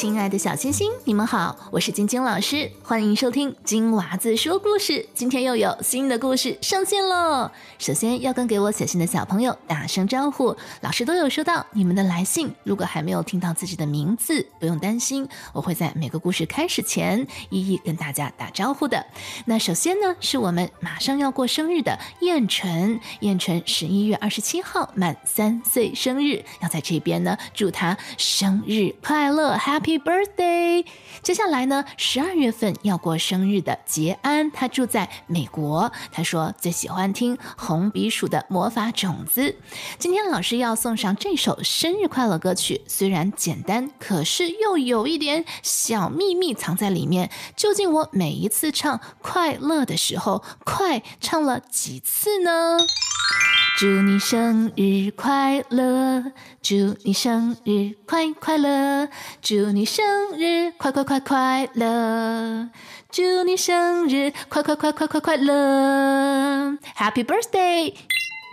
亲爱的小星星，你们好，我是晶晶老师，欢迎收听金娃子说故事。今天又有新的故事上线喽！首先要跟给我写信的小朋友打声招呼，老师都有收到你们的来信。如果还没有听到自己的名字，不用担心，我会在每个故事开始前一一跟大家打招呼的。那首先呢，是我们马上要过生日的燕纯，燕纯十一月二十七号满三岁生日，要在这边呢祝他生日快乐，Happy。Happy birthday！接下来呢，十二月份要过生日的杰安，他住在美国。他说最喜欢听红鼻鼠的魔法种子。今天老师要送上这首生日快乐歌曲，虽然简单，可是又有一点小秘密藏在里面。究竟我每一次唱快乐的时候，快唱了几次呢？祝你生日快乐！祝你生日快快乐！祝你生日快快快快乐！祝你生日快快快快快快乐！Happy birthday！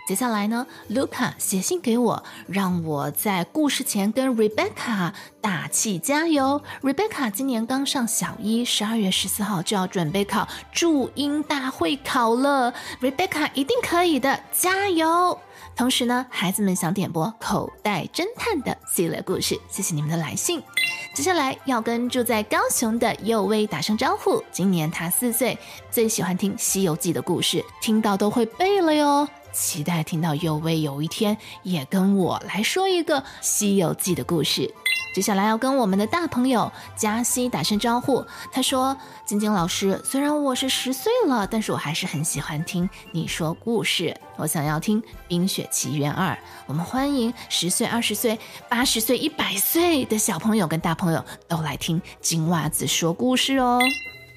接下来呢，卢卡写信给我，让我在故事前跟 Rebecca 打气加油。Rebecca 今年刚上小一，十二月十四号就要准备考注音大会考了。Rebecca 一定可以的，加油！同时呢，孩子们想点播口袋侦探的系列故事，谢谢你们的来信。接下来要跟住在高雄的佑威打声招呼，今年他四岁，最喜欢听《西游记》的故事，听到都会背了哟。期待听到佑威有一天也跟我来说一个《西游记》的故事。接下来要跟我们的大朋友嘉熙打声招呼。他说：“晶晶老师，虽然我是十岁了，但是我还是很喜欢听你说故事。我想要听《冰雪奇缘二》。我们欢迎十岁、二十岁、八十岁、一百岁的小朋友跟大朋友都来听金袜子说故事哦。”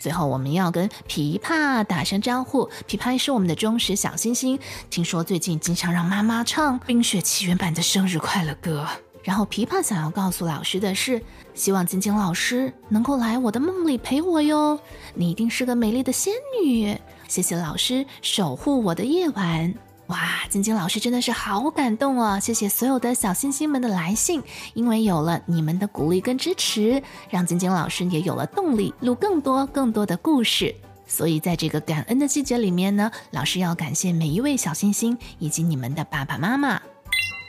最后，我们要跟琵琶打声招呼。琵琶是我们的忠实小星星，听说最近经常让妈妈唱《冰雪奇缘》版的生日快乐歌。然后，琵琶想要告诉老师的是，希望晶晶老师能够来我的梦里陪我哟。你一定是个美丽的仙女。谢谢老师守护我的夜晚。哇，晶晶老师真的是好感动哦！谢谢所有的小星星们的来信，因为有了你们的鼓励跟支持，让晶晶老师也有了动力录更多更多的故事。所以在这个感恩的季节里面呢，老师要感谢每一位小星星以及你们的爸爸妈妈。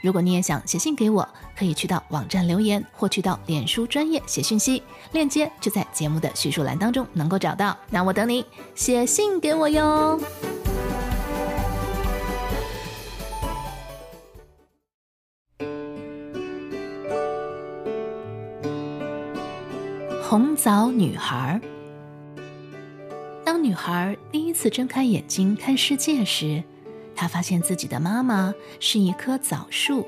如果你也想写信给我，可以去到网站留言，或去到脸书专业写讯息，链接就在节目的叙述栏当中能够找到。那我等你写信给我哟。红枣女孩。当女孩第一次睁开眼睛看世界时，她发现自己的妈妈是一棵枣树。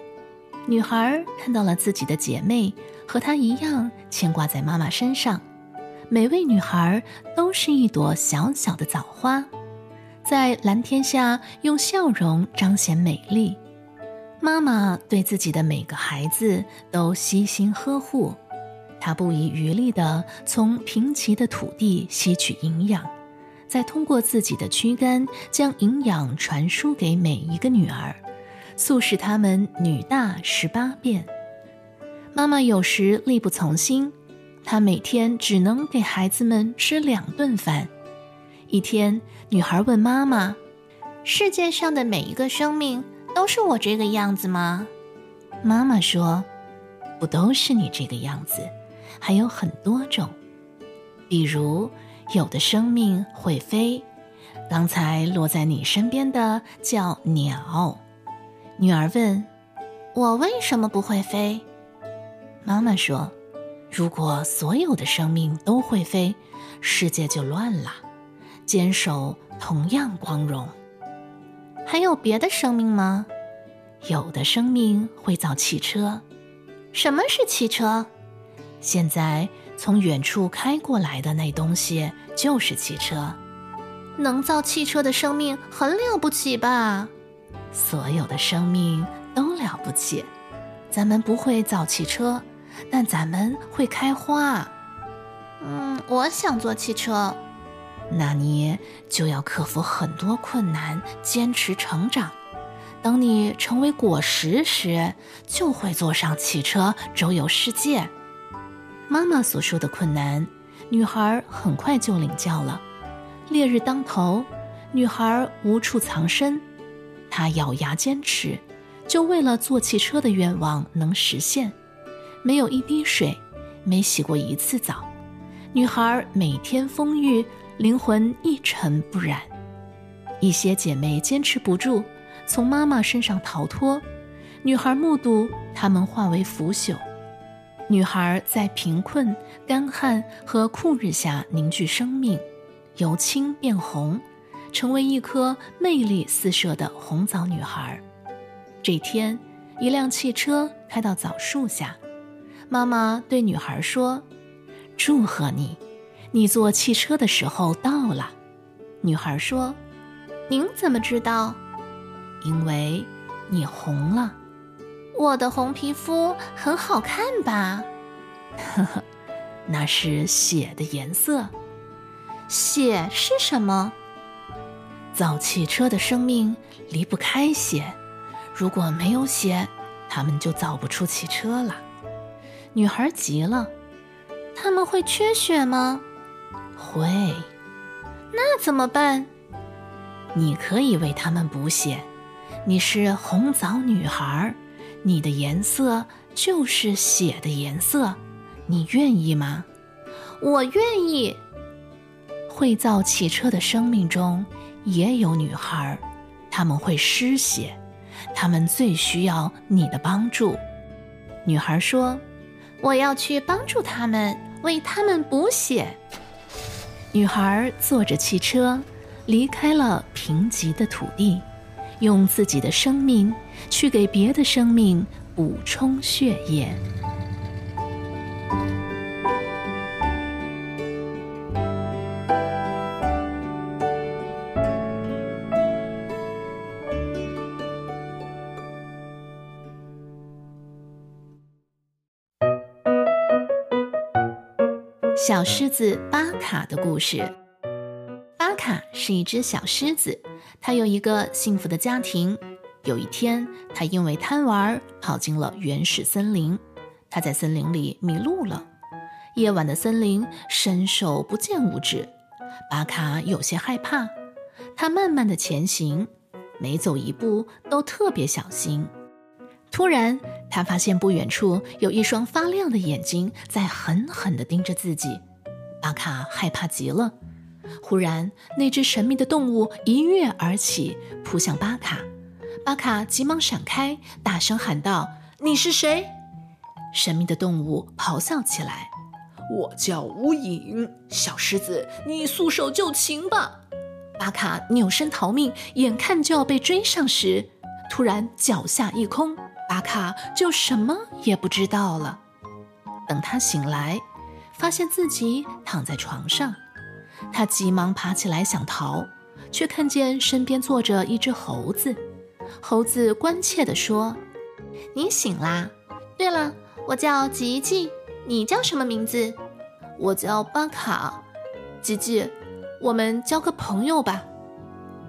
女孩看到了自己的姐妹和她一样牵挂在妈妈身上。每位女孩都是一朵小小的枣花，在蓝天下用笑容彰显美丽。妈妈对自己的每个孩子都悉心呵护。他不遗余力地从贫瘠的土地吸取营养，再通过自己的躯干将营养传输给每一个女儿，促使她们女大十八变。妈妈有时力不从心，她每天只能给孩子们吃两顿饭。一天，女孩问妈妈：“世界上的每一个生命都是我这个样子吗？”妈妈说：“不都是你这个样子。”还有很多种，比如有的生命会飞，刚才落在你身边的叫鸟。女儿问：“我为什么不会飞？”妈妈说：“如果所有的生命都会飞，世界就乱了。坚守同样光荣。”还有别的生命吗？有的生命会造汽车。什么是汽车？现在从远处开过来的那东西就是汽车，能造汽车的生命很了不起吧？所有的生命都了不起。咱们不会造汽车，但咱们会开花。嗯，我想做汽车，那你就要克服很多困难，坚持成长。等你成为果实时，就会坐上汽车周游世界。妈妈所说的困难，女孩很快就领教了。烈日当头，女孩无处藏身，她咬牙坚持，就为了坐汽车的愿望能实现。没有一滴水，没洗过一次澡，女孩每天风雨，灵魂一尘不染。一些姐妹坚持不住，从妈妈身上逃脱，女孩目睹她们化为腐朽。女孩在贫困、干旱和酷日下凝聚生命，由青变红，成为一颗魅力四射的红枣女孩。这天，一辆汽车开到枣树下，妈妈对女孩说：“祝贺你，你坐汽车的时候到了。”女孩说：“您怎么知道？因为你红了。”我的红皮肤很好看吧？呵呵，那是血的颜色。血是什么？造汽车的生命离不开血，如果没有血，他们就造不出汽车了。女孩急了，他们会缺血吗？会。那怎么办？你可以为他们补血。你是红枣女孩。你的颜色就是血的颜色，你愿意吗？我愿意。会造汽车的生命中也有女孩，她们会失血，她们最需要你的帮助。女孩说：“我要去帮助他们，为他们补血。”女孩坐着汽车，离开了贫瘠的土地。用自己的生命去给别的生命补充血液。小狮子巴卡的故事。巴卡是一只小狮子，它有一个幸福的家庭。有一天，它因为贪玩跑进了原始森林，它在森林里迷路了。夜晚的森林伸手不见五指，巴卡有些害怕。他慢慢的前行，每走一步都特别小心。突然，他发现不远处有一双发亮的眼睛在狠狠地盯着自己。巴卡害怕极了。忽然，那只神秘的动物一跃而起，扑向巴卡。巴卡急忙闪开，大声喊道：“你是谁？”神秘的动物咆哮起来：“我叫无影，小狮子，你束手就擒吧！”巴卡扭身逃命，眼看就要被追上时，突然脚下一空，巴卡就什么也不知道了。等他醒来，发现自己躺在床上。他急忙爬起来想逃，却看见身边坐着一只猴子。猴子关切地说：“你醒啦？对了，我叫吉吉，你叫什么名字？我叫巴卡。吉吉，我们交个朋友吧。”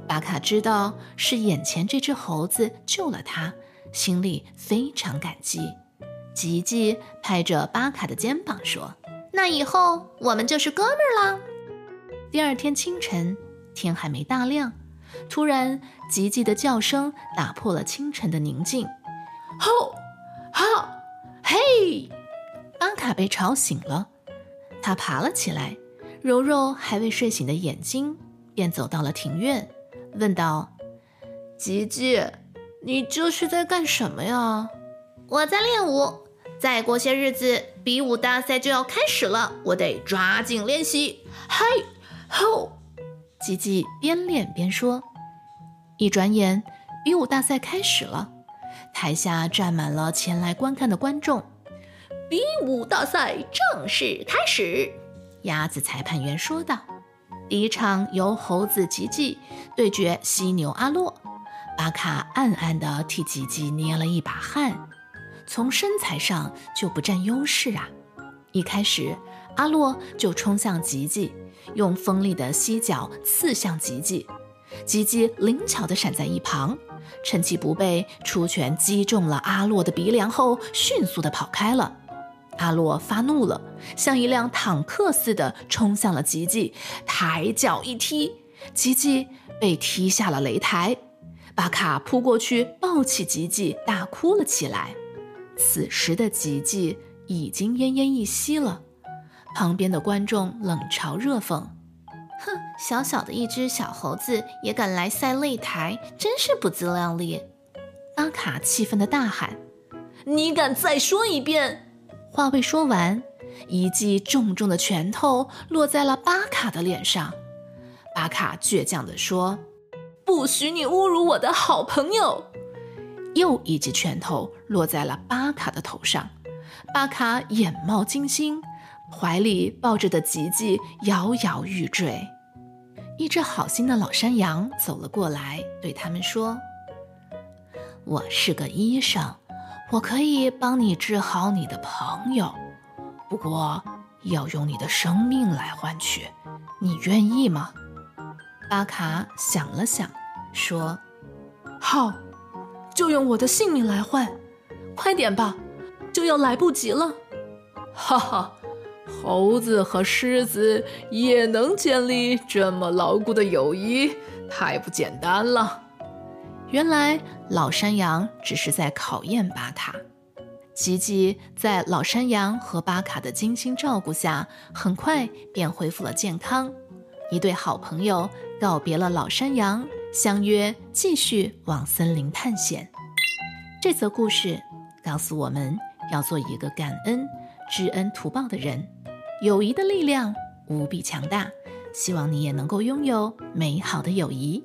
巴卡知道是眼前这只猴子救了他，心里非常感激。吉吉拍着巴卡的肩膀说：“那以后我们就是哥们儿啦。”第二天清晨，天还没大亮，突然，吉吉的叫声打破了清晨的宁静。吼，哈，嘿！安卡被吵醒了，他爬了起来，揉揉还未睡醒的眼睛，便走到了庭院，问道：“吉吉，你这是在干什么呀？”“我在练舞，再过些日子比武大赛就要开始了，我得抓紧练习。”“嘿！”吼！吉吉边练边说。一转眼，比武大赛开始了，台下站满了前来观看的观众。比武大赛正式开始，鸭子裁判员说道。第一场由猴子吉吉对决犀牛阿洛。巴卡暗暗地替吉吉捏了一把汗，从身材上就不占优势啊。一开始，阿洛就冲向吉吉。用锋利的犀角刺向吉吉，吉吉灵巧地闪在一旁，趁其不备，出拳击中了阿洛的鼻梁后，迅速地跑开了。阿洛发怒了，像一辆坦克似的冲向了吉吉，抬脚一踢，吉吉被踢下了擂台。巴卡扑过去抱起吉吉，大哭了起来。此时的吉吉已经奄奄一息了。旁边的观众冷嘲热讽：“哼，小小的一只小猴子也敢来赛擂台，真是不自量力！”巴卡气愤地大喊：“你敢再说一遍！”话未说完，一记重重的拳头落在了巴卡的脸上。巴卡倔强地说：“不许你侮辱我的好朋友！”又一记拳头落在了巴卡的头上。巴卡眼冒金星。怀里抱着的吉吉摇摇欲坠，一只好心的老山羊走了过来，对他们说：“我是个医生，我可以帮你治好你的朋友，不过要用你的生命来换取，你愿意吗？”巴卡想了想，说：“好，就用我的性命来换，快点吧，就要来不及了。”哈哈。猴子和狮子也能建立这么牢固的友谊，太不简单了。原来老山羊只是在考验巴卡。吉吉在老山羊和巴卡的精心照顾下，很快便恢复了健康。一对好朋友告别了老山羊，相约继续往森林探险。这则故事告诉我们要做一个感恩、知恩图报的人。友谊的力量无比强大，希望你也能够拥有美好的友谊。